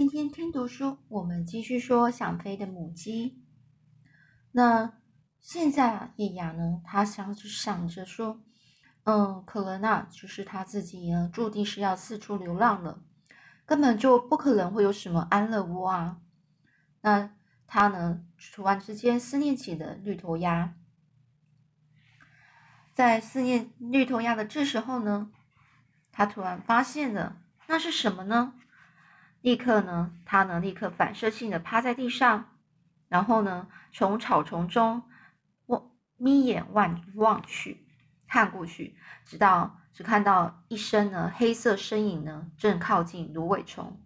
今天听读书，我们继续说想飞的母鸡。那现在啊，叶雅呢，他想想着说，嗯，可能啊，就是他自己呢，注定是要四处流浪了，根本就不可能会有什么安乐窝啊。那他呢，突然之间思念起了绿头鸭，在思念绿头鸭的这时候呢，他突然发现了，那是什么呢？立刻呢，他呢立刻反射性的趴在地上，然后呢从草丛中望眯眼望望去，看过去，直到只看到一身呢黑色身影呢正靠近芦苇丛。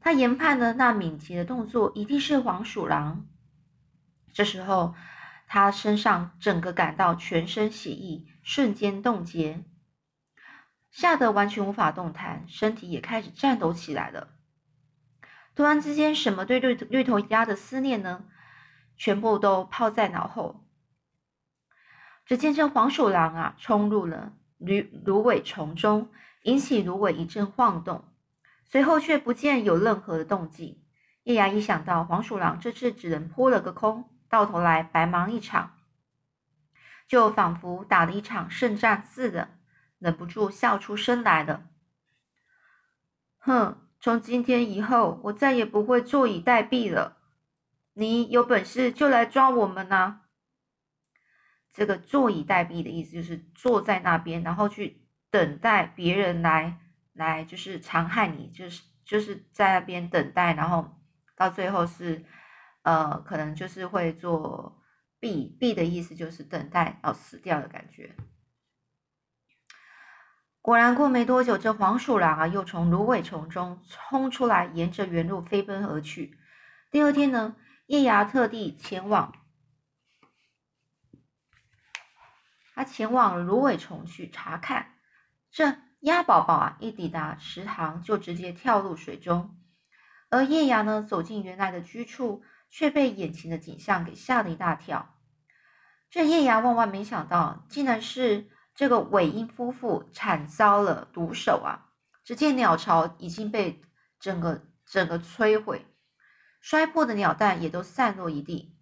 他研判呢那敏捷的动作一定是黄鼠狼。这时候他身上整个感到全身血液瞬间冻结。吓得完全无法动弹，身体也开始颤抖起来了。突然之间，什么对绿绿头鸭的思念呢？全部都抛在脑后。只见这黄鼠狼啊，冲入了芦芦苇丛中，引起芦苇一阵晃动，随后却不见有任何的动静。叶芽一想到黄鼠狼这次只能扑了个空，到头来白忙一场，就仿佛打了一场胜仗似的。忍不住笑出声来了。哼，从今天以后，我再也不会坐以待毙了。你有本事就来抓我们呐！这个坐以待毙的意思就是坐在那边，然后去等待别人来来，就是残害你，就是就是在那边等待，然后到最后是呃，可能就是会做毙毙的意思，就是等待要死掉的感觉。果然，过没多久，这黄鼠狼啊，又从芦苇丛中冲出来，沿着原路飞奔而去。第二天呢，叶芽特地前往，他前往芦苇丛去查看。这鸭宝宝啊，一抵达池塘，就直接跳入水中。而叶芽呢，走进原来的居处，却被眼前的景象给吓了一大跳。这叶芽万万没想到，竟然是。这个尾鹰夫妇惨遭了毒手啊！只见鸟巢已经被整个整个摧毁，摔破的鸟蛋也都散落一地，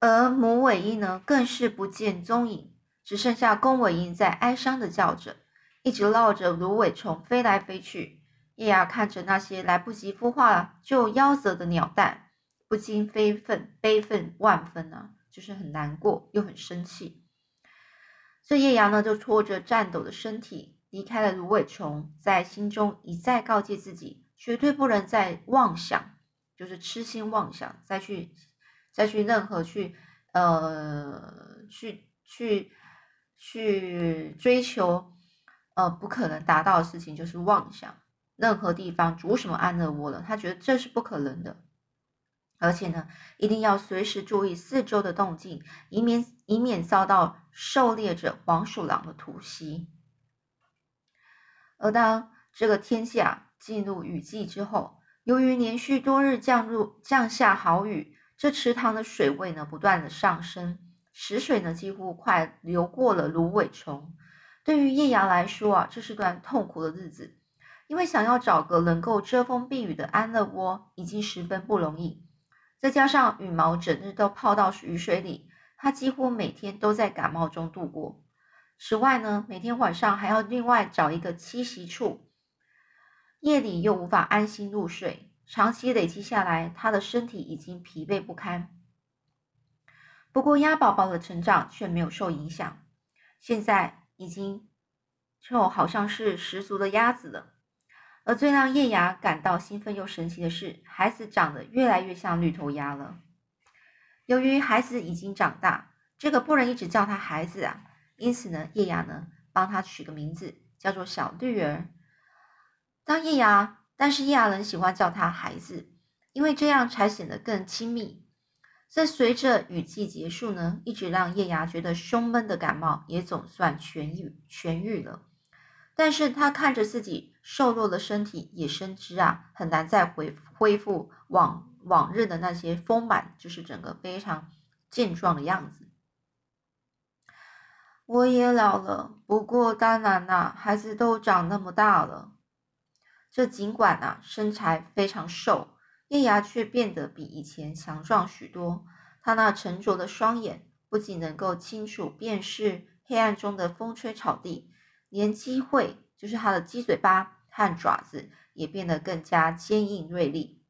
而母尾鹰呢，更是不见踪影，只剩下公尾鹰在哀伤的叫着，一直绕着芦苇丛飞来飞去。叶芽看着那些来不及孵化就夭折的鸟蛋，不禁悲愤悲愤万分啊！就是很难过又很生气。这叶芽呢，就拖着颤抖的身体离开了芦苇丛，在心中一再告诫自己，绝对不能再妄想，就是痴心妄想，再去再去任何去呃去去去追求呃不可能达到的事情，就是妄想。任何地方筑什么安乐窝了，他觉得这是不可能的。而且呢，一定要随时注意四周的动静，以免以免遭到狩猎者黄鼠狼的突袭。而当这个天下进入雨季之后，由于连续多日降入降下好雨，这池塘的水位呢不断的上升，池水呢几乎快流过了芦苇丛。对于叶芽来说啊，这是段痛苦的日子，因为想要找个能够遮风避雨的安乐窝，已经十分不容易。再加上羽毛整日都泡到雨水里，它几乎每天都在感冒中度过。此外呢，每天晚上还要另外找一个栖息处，夜里又无法安心入睡，长期累积下来，他的身体已经疲惫不堪。不过鸭宝宝的成长却没有受影响，现在已经就好像是十足的鸭子了。而最让叶芽感到兴奋又神奇的是，孩子长得越来越像绿头鸭了。由于孩子已经长大，这个不能一直叫他孩子啊，因此呢，叶芽呢帮他取个名字，叫做小绿儿。当叶芽，但是叶芽人喜欢叫他孩子，因为这样才显得更亲密。这随着雨季结束呢，一直让叶芽觉得胸闷的感冒也总算痊愈痊愈了。但是他看着自己瘦弱的身体，也深知啊，很难再恢恢复往往日的那些丰满，就是整个非常健壮的样子。我也老了，不过当然啦，孩子都长那么大了。这尽管啊身材非常瘦，叶芽却变得比以前强壮许多。他那沉着的双眼不仅能够清楚辨识黑暗中的风吹草地，连机会就是它的鸡嘴巴和爪子也变得更加坚硬锐利。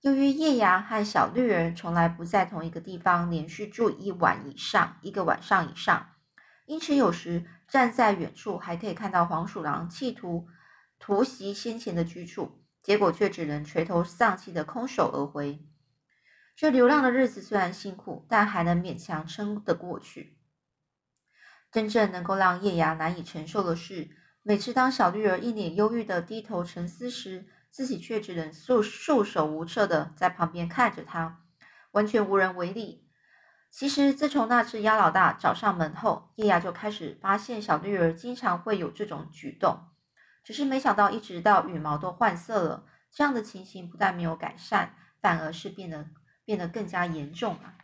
由于叶芽和小绿人从来不在同一个地方连续住一晚以上，一个晚上以上，因此有时站在远处还可以看到黄鼠狼企图。突袭先前的居处，结果却只能垂头丧气的空手而回。这流浪的日子虽然辛苦，但还能勉强撑得过去。真正能够让叶芽难以承受的是，每次当小绿儿一脸忧郁的低头沉思时，自己却只能束束手无策的在旁边看着他，完全无人为力。其实，自从那只鸭老大找上门后，叶芽就开始发现小绿儿经常会有这种举动。只是没想到，一直到羽毛都换色了，这样的情形不但没有改善，反而是变得变得更加严重了。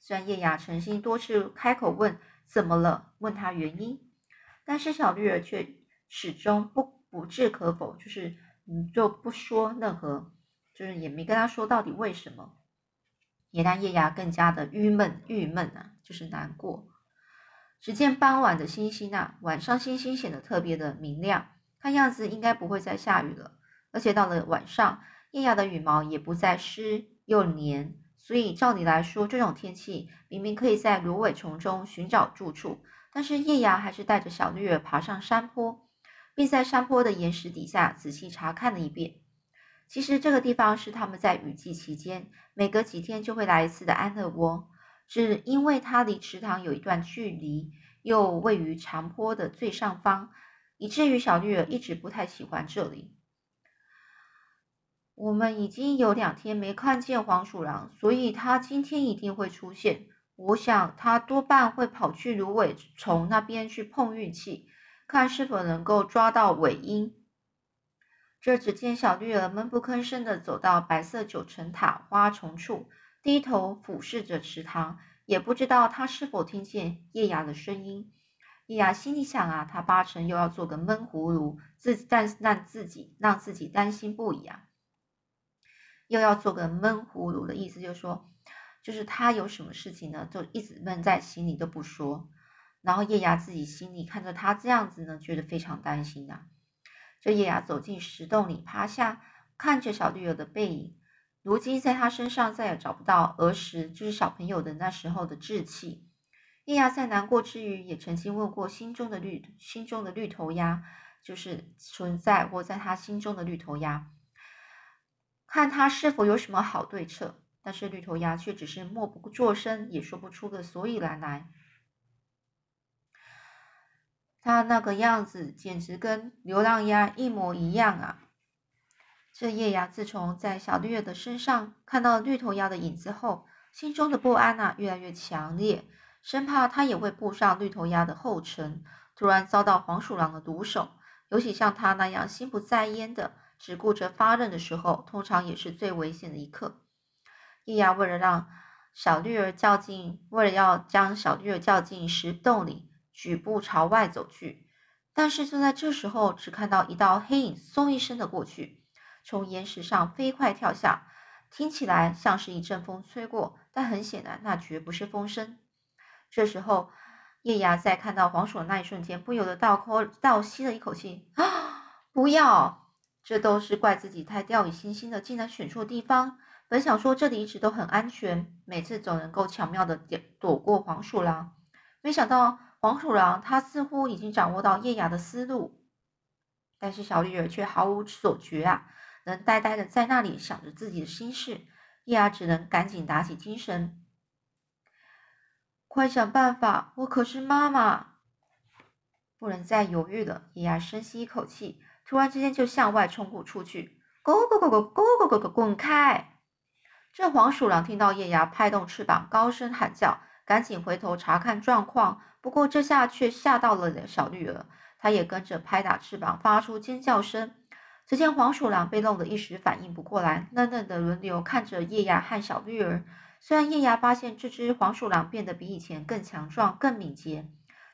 虽然叶雅诚心多次开口问怎么了，问他原因，但是小绿儿却始终不不置可否，就是嗯就不说任何，就是也没跟他说到底为什么，也让叶芽更加的郁闷郁闷啊，就是难过。只见傍晚的星星啊，晚上星星显得特别的明亮。看样子应该不会再下雨了，而且到了晚上，叶芽的羽毛也不再湿又黏，所以照理来说，这种天气明明可以在芦苇丛中寻找住处，但是叶芽还是带着小绿儿爬上山坡，并在山坡的岩石底下仔细查看了一遍。其实这个地方是他们在雨季期间每隔几天就会来一次的安乐窝，只因为它离池塘有一段距离，又位于长坡的最上方。以至于小绿儿一直不太喜欢这里。我们已经有两天没看见黄鼠狼，所以它今天一定会出现。我想它多半会跑去芦苇丛那边去碰运气，看是否能够抓到尾音。这只见小绿儿闷不吭声的走到白色九层塔花丛处，低头俯视着池塘，也不知道它是否听见叶芽的声音。叶芽心里想啊，他八成又要做个闷葫芦，自但让自己让自己担心不已啊。又要做个闷葫芦的意思，就是说，就是他有什么事情呢，就一直闷在心里都不说。然后叶芽自己心里看着他这样子呢，觉得非常担心啊。这叶芽走进石洞里，趴下看着小绿儿的背影，如今在他身上再也找不到儿时就是小朋友的那时候的稚气。叶芽在难过之余，也曾经问过心中的绿心中的绿头鸭，就是存在或在他心中的绿头鸭，看他是否有什么好对策。但是绿头鸭却只是默不作声，也说不出个所以然来。他那个样子简直跟流浪鸭一模一样啊！这叶芽自从在小绿儿的身上看到绿头鸭的影子后，心中的不安啊越来越强烈。生怕它也会步上绿头鸭的后尘，突然遭到黄鼠狼的毒手。尤其像他那样心不在焉的，只顾着发愣的时候，通常也是最危险的一刻。叶芽为了让小绿儿叫进，为了要将小绿儿叫进石洞里，举步朝外走去。但是就在这时候，只看到一道黑影嗖一声的过去，从岩石上飞快跳下，听起来像是一阵风吹过，但很显然那绝不是风声。这时候，叶芽在看到黄鼠的那一瞬间，不由得倒口倒吸了一口气。啊！不要！这都是怪自己太掉以轻心了，竟然选错地方。本想说这里一直都很安全，每次总能够巧妙的躲躲过黄鼠狼，没想到黄鼠狼它似乎已经掌握到叶芽的思路，但是小绿儿却毫无所觉啊，能呆呆的在那里想着自己的心事。叶芽只能赶紧打起精神。快想办法！我可是妈妈，不能再犹豫了。叶芽深吸一口气，突然之间就向外冲过出去。咕咕咕咕咕咕咕咕，滚开！这黄鼠狼听到叶芽拍动翅膀，高声喊叫，赶紧回头查看状况。不过这下却吓到了小绿儿，它也跟着拍打翅膀，发出尖叫声。只见黄鼠狼被弄得一时反应不过来，愣愣的轮流看着叶芽和小绿儿。虽然叶芽发现这只黄鼠狼变得比以前更强壮、更敏捷，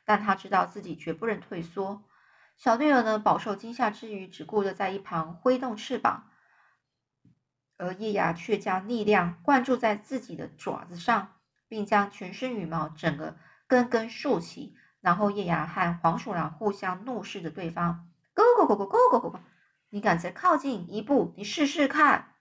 但他知道自己绝不能退缩。小绿儿呢，饱受惊吓之余，只顾着在一旁挥动翅膀，而叶芽却将力量灌注在自己的爪子上，并将全身羽毛整个根根竖起。然后叶芽和黄鼠狼互相怒视着对方：“Go go go go go go go go！你敢再靠近一步，你试试看。”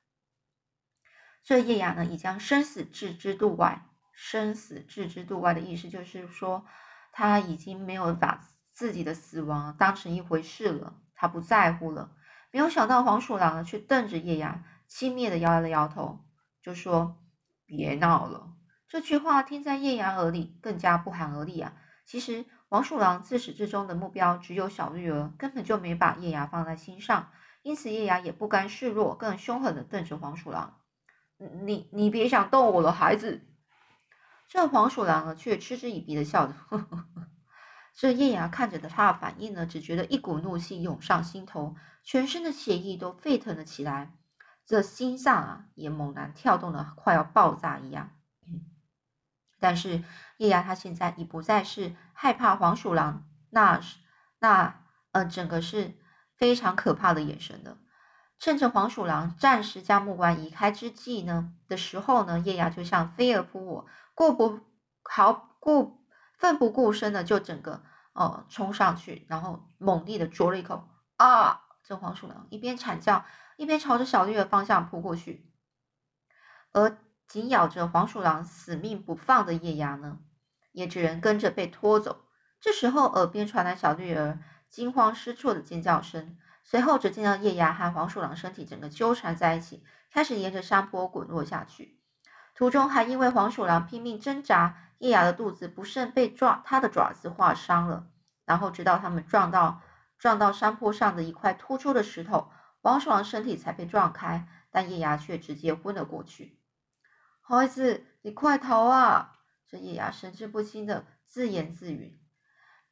这叶芽呢，已将生死置之度外。生死置之度外的意思就是说，他已经没有把自己的死亡当成一回事了，他不在乎了。没有想到黄鼠狼呢，却瞪着叶芽，轻蔑的摇了摇头，就说：“别闹了。”这句话听在叶芽耳里，更加不寒而栗啊。其实黄鼠狼自始至终的目标只有小绿儿，根本就没把叶芽放在心上，因此叶芽也不甘示弱，更凶狠的瞪着黄鼠狼：“你你别想动我的，孩子！”这黄鼠狼呢，却嗤之以鼻的笑着。呵呵呵这叶芽看着的他的反应呢，只觉得一股怒气涌上心头，全身的血液都沸腾了起来，这心脏啊也猛然跳动的快要爆炸一样。但是叶芽他现在已不再是害怕黄鼠狼那那呃整个是非常可怕的眼神的。趁着黄鼠狼暂时将目光移开之际呢的时候呢，叶芽就像飞蛾扑火。顾不毫顾奋不顾身的就整个哦冲上去，然后猛力的啄了一口啊！这黄鼠狼一边惨叫，一边朝着小绿的方向扑过去。而紧咬着黄鼠狼死命不放的叶芽呢，也只能跟着被拖走。这时候，耳边传来小绿儿惊慌失措的尖叫声，随后只见到叶芽和黄鼠狼身体整个纠缠在一起，开始沿着山坡滚落下去。途中还因为黄鼠狼拼命挣扎，叶芽的肚子不慎被抓，它的爪子划伤了。然后直到他们撞到撞到山坡上的一块突出的石头，黄鼠狼身体才被撞开，但叶芽却直接昏了过去。孩子，你快逃啊！这野牙神志不清的自言自语，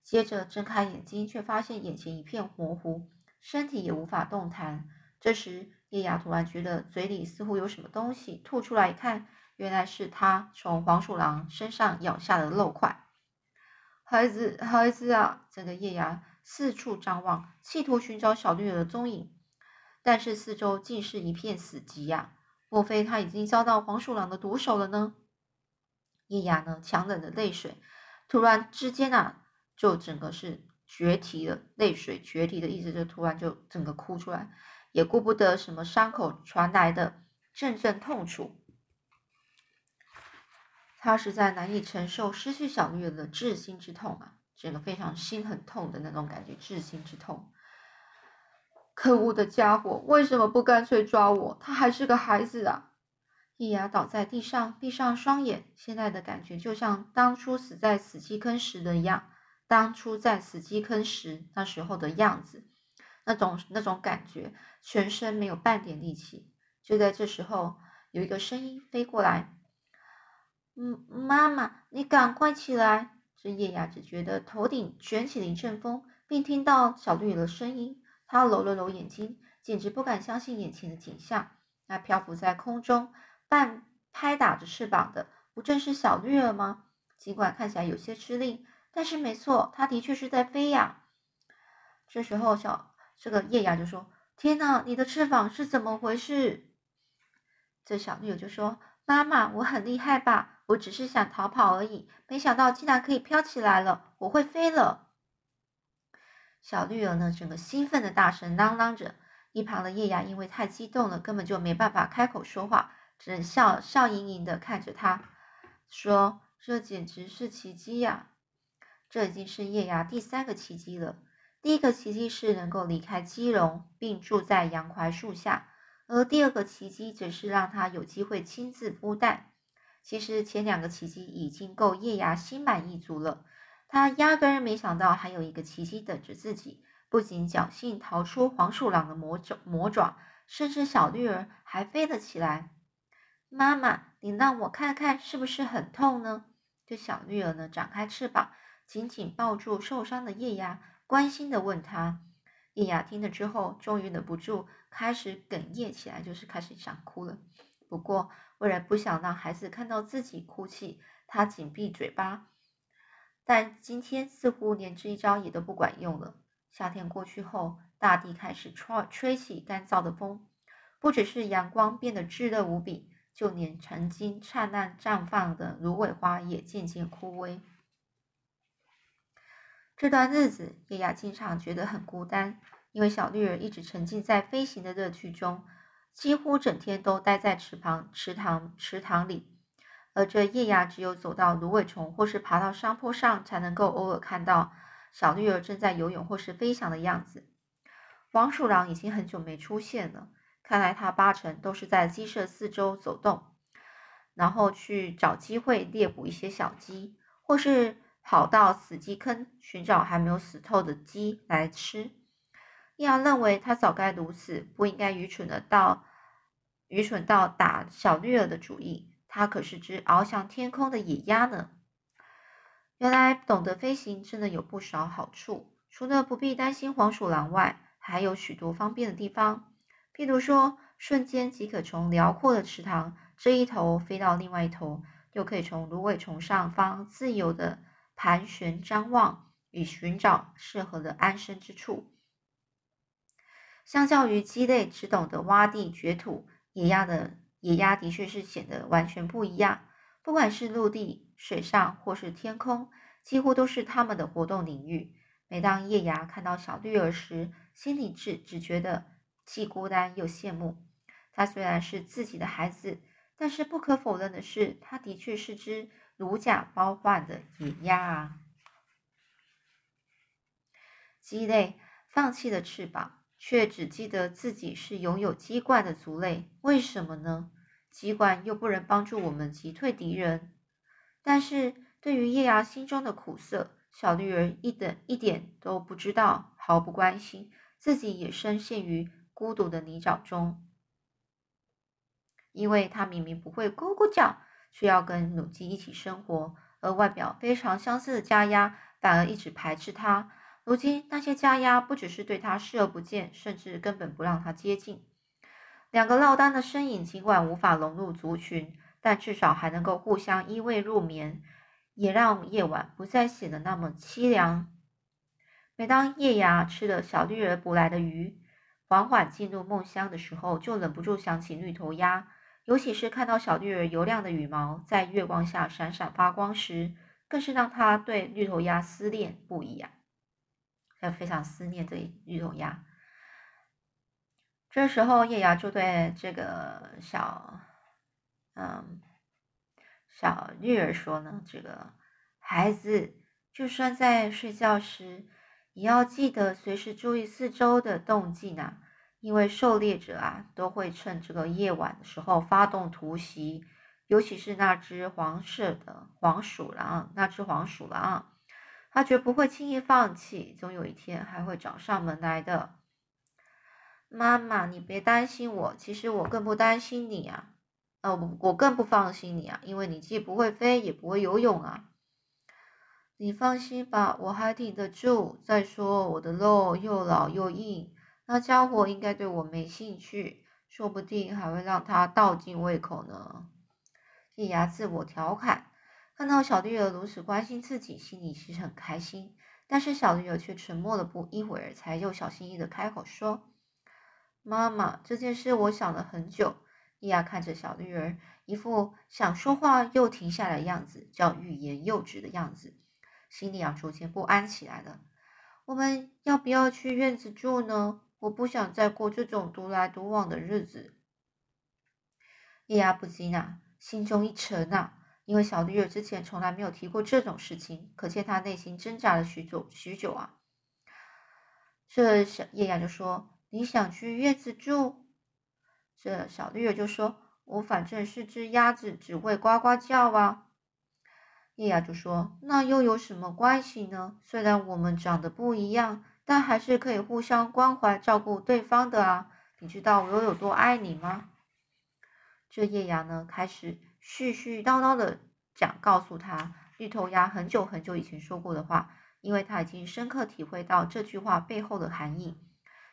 接着睁开眼睛，却发现眼前一片模糊，身体也无法动弹。这时，叶牙突然觉得嘴里似乎有什么东西吐出来，一看。原来是他从黄鼠狼身上咬下的肉块。孩子，孩子啊！这个叶牙四处张望，企图寻找小绿儿的踪影，但是四周尽是一片死寂呀。莫非他已经遭到黄鼠狼的毒手了呢？叶芽呢，强忍的泪水，突然之间啊，就整个是决堤了。泪水决堤的意思，就突然就整个哭出来，也顾不得什么伤口传来的阵阵痛楚。他实在难以承受失去小绿的至心之痛啊，整个非常心很痛的那种感觉，至心之痛。可恶的家伙，为什么不干脆抓我？他还是个孩子啊！叶芽倒在地上，闭上双眼，现在的感觉就像当初死在死鸡坑时的样，当初在死鸡坑时那时候的样子，那种那种感觉，全身没有半点力气。就在这时候，有一个声音飞过来。嗯，妈妈，你赶快起来！这叶芽只觉得头顶卷起了一阵风，并听到小绿的声音。他揉了揉眼睛，简直不敢相信眼前的景象。那漂浮在空中、半拍打着翅膀的，不正是小绿儿吗？尽管看起来有些吃力，但是没错，它的确是在飞呀。这时候，小这个叶芽就说：“天哪，你的翅膀是怎么回事？”这小绿儿就说：“妈妈，我很厉害吧？”我只是想逃跑而已，没想到竟然可以飘起来了！我会飞了！小绿儿呢，整个兴奋的大声嚷嚷着。一旁的叶芽因为太激动了，根本就没办法开口说话，只能笑笑盈盈的看着他，说：“这简直是奇迹呀！这已经是叶芽第三个奇迹了。第一个奇迹是能够离开基隆，并住在洋槐树下，而第二个奇迹则是让他有机会亲自孵蛋。”其实前两个奇迹已经够叶芽心满意足了，他压根没想到还有一个奇迹等着自己。不仅侥幸逃出黄鼠狼的魔爪魔爪，甚至小绿儿还飞了起来。妈妈，你让我看看是不是很痛呢？这小绿儿呢，展开翅膀，紧紧抱住受伤的叶芽，关心的问他。叶芽听了之后，终于忍不住开始哽咽起来，就是开始想哭了。不过，为了不想让孩子看到自己哭泣，他紧闭嘴巴。但今天似乎连这一招也都不管用了。夏天过去后，大地开始吹吹起干燥的风，不只是阳光变得炙热无比，就连曾经灿烂绽放的芦苇花也渐渐枯萎。这段日子，叶雅经常觉得很孤单，因为小绿儿一直沉浸在飞行的乐趣中，几乎整天都待在池旁、池塘、池塘里。而这叶芽只有走到芦苇丛或是爬到山坡上，才能够偶尔看到小绿儿正在游泳或是飞翔的样子。黄鼠狼已经很久没出现了，看来它八成都是在鸡舍四周走动，然后去找机会猎捕一些小鸡，或是跑到死鸡坑寻找还没有死透的鸡来吃。叶芽认为他早该如此，不应该愚蠢的到愚蠢到打小绿儿的主意。它可是只翱翔天空的野鸭呢。原来懂得飞行真的有不少好处，除了不必担心黄鼠狼外，还有许多方便的地方。譬如说，瞬间即可从辽阔的池塘这一头飞到另外一头，又可以从芦苇丛上方自由的盘旋张望，以寻找适合的安身之处。相较于鸡类只懂得挖地掘土，野鸭的。野鸭的确是显得完全不一样，不管是陆地、水上或是天空，几乎都是它们的活动领域。每当叶芽看到小绿儿时，心里只只觉得既孤单又羡慕。它虽然是自己的孩子，但是不可否认的是，它的确是只如假包换的野鸭啊！鸡类放弃了翅膀。却只记得自己是拥有鸡冠的族类，为什么呢？鸡冠又不能帮助我们击退敌人。但是对于叶芽心中的苦涩，小绿人一点一点都不知道，毫不关心，自己也深陷于孤独的泥沼中。因为他明明不会咕咕叫，却要跟母鸡一起生活，而外表非常相似的家鸭反而一直排斥他。如今那些家鸭不只是对他视而不见，甚至根本不让他接近。两个落单的身影，尽管无法融入族群，但至少还能够互相依偎入眠，也让夜晚不再显得那么凄凉。每当夜芽吃了小绿儿捕来的鱼，缓缓进入梦乡的时候，就忍不住想起绿头鸭，尤其是看到小绿儿油亮的羽毛在月光下闪闪发光时，更是让他对绿头鸭思念不已啊！要非常思念这绿头鸭。这时候，叶芽就对这个小，嗯，小绿儿说呢：“这个孩子，就算在睡觉时，也要记得随时注意四周的动静呢。因为狩猎者啊，都会趁这个夜晚的时候发动突袭，尤其是那只黄色的黄鼠狼，那只黄鼠狼。”他绝不会轻易放弃，总有一天还会找上门来的。妈妈，你别担心我，其实我更不担心你啊！哦，我我更不放心你啊，因为你既不会飞，也不会游泳啊。你放心吧，我还挺得住。再说我的肉又老又硬，那家伙应该对我没兴趣，说不定还会让他倒尽胃口呢。叶牙自我调侃。看到小绿儿如此关心自己，心里其实很开心。但是小绿儿却沉默了不一会儿，才又小心翼翼的开口说：“妈妈，这件事我想了很久。”伊亚看着小绿儿，一副想说话又停下来的样子，叫欲言又止的样子，心里啊逐渐不安起来了。我们要不要去院子住呢？我不想再过这种独来独往的日子。伊亚不禁啊，心中一沉啊。因为小绿儿之前从来没有提过这种事情，可见他内心挣扎了许久许久啊。这小叶芽就说：“你想去院子住？”这小绿儿就说：“我反正是只鸭子，只会呱呱叫啊。”叶芽就说：“那又有什么关系呢？虽然我们长得不一样，但还是可以互相关怀、照顾对方的啊。你知道我有多爱你吗？”这叶芽呢，开始。絮絮叨叨的讲，告诉他绿头鸭很久很久以前说过的话，因为他已经深刻体会到这句话背后的含义，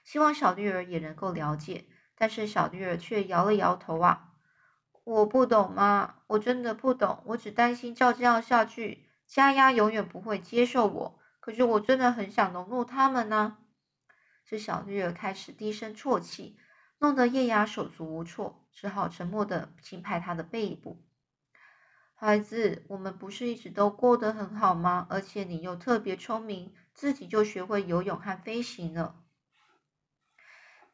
希望小绿儿也能够了解。但是小绿儿却摇了摇头啊，我不懂吗？我真的不懂，我只担心照这样下去，家鸭永远不会接受我。可是我真的很想融入他们呢。这小绿儿开始低声啜泣，弄得叶芽手足无措，只好沉默地轻拍他的背部。孩子，我们不是一直都过得很好吗？而且你又特别聪明，自己就学会游泳和飞行了。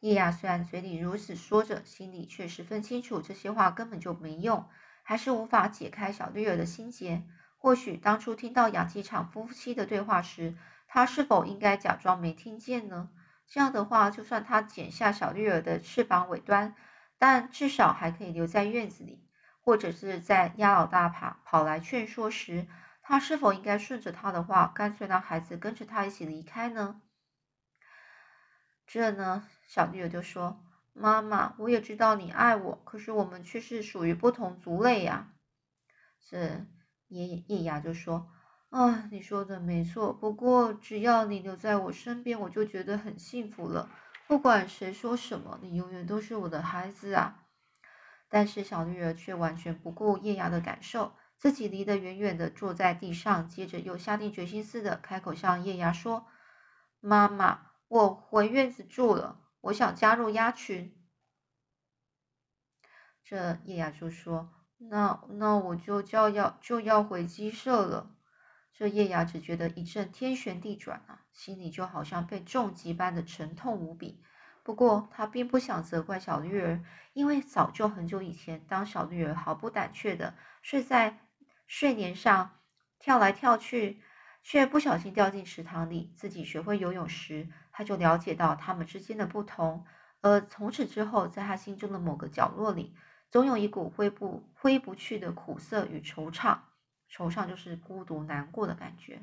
叶雅虽然嘴里如此说着，心里却十分清楚，这些话根本就没用，还是无法解开小绿儿的心结。或许当初听到养鸡场夫妻的对话时，他是否应该假装没听见呢？这样的话，就算他剪下小绿儿的翅膀尾端，但至少还可以留在院子里。或者是在鸭老大跑跑来劝说时，他是否应该顺着他的话，干脆让孩子跟着他一起离开呢？这呢，小绿友就说：“妈妈，我也知道你爱我，可是我们却是属于不同族类呀。”这爷爷叶芽就说：“啊，你说的没错，不过只要你留在我身边，我就觉得很幸福了。不管谁说什么，你永远都是我的孩子啊。”但是小绿儿却完全不顾叶芽的感受，自己离得远远的，坐在地上，接着又下定决心似的开口向叶芽说：“妈妈，我回院子住了，我想加入鸭群。”这叶芽就说：“那那我就就要就要回鸡舍了。”这叶芽只觉得一阵天旋地转啊，心里就好像被重击般的沉痛无比。不过，他并不想责怪小绿儿，因为早就很久以前，当小绿儿毫不胆怯的睡在睡莲上，跳来跳去，却不小心掉进池塘里，自己学会游泳时，他就了解到他们之间的不同。而从此之后，在他心中的某个角落里，总有一股挥不挥不去的苦涩与惆怅。惆怅就是孤独难过的感觉。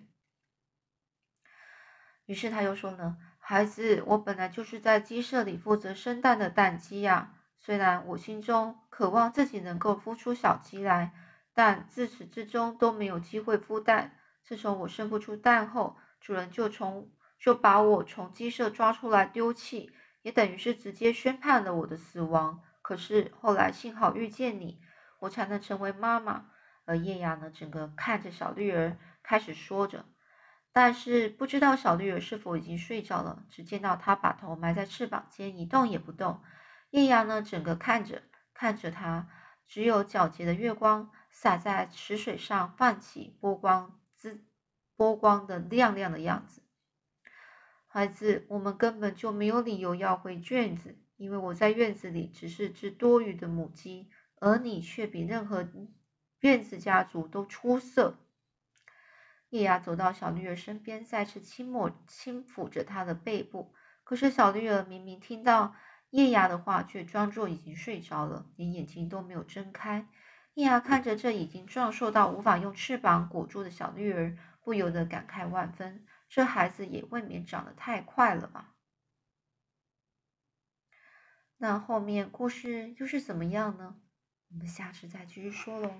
于是他又说呢。孩子，我本来就是在鸡舍里负责生蛋的蛋鸡呀。虽然我心中渴望自己能够孵出小鸡来，但自始至终都没有机会孵蛋。自从我生不出蛋后，主人就从就把我从鸡舍抓出来丢弃，也等于是直接宣判了我的死亡。可是后来幸好遇见你，我才能成为妈妈。而叶芽呢，整个看着小绿儿，开始说着。但是不知道小绿儿是否已经睡着了，只见到他把头埋在翅膀间，一动也不动。叶芽呢，整个看着看着他，只有皎洁的月光洒在池水上，泛起波光，滋波光的亮亮的样子。孩子，我们根本就没有理由要回卷子，因为我在院子里只是只多余的母鸡，而你却比任何院子家族都出色。叶芽走到小绿儿身边，再次轻抹轻抚着她的背部。可是小绿儿明明听到叶芽的话，却装作已经睡着了，连眼睛都没有睁开。叶芽看着这已经壮硕到无法用翅膀裹住的小绿儿，不由得感慨万分：这孩子也未免长得太快了吧？那后面故事又是怎么样呢？我们下次再继续说喽。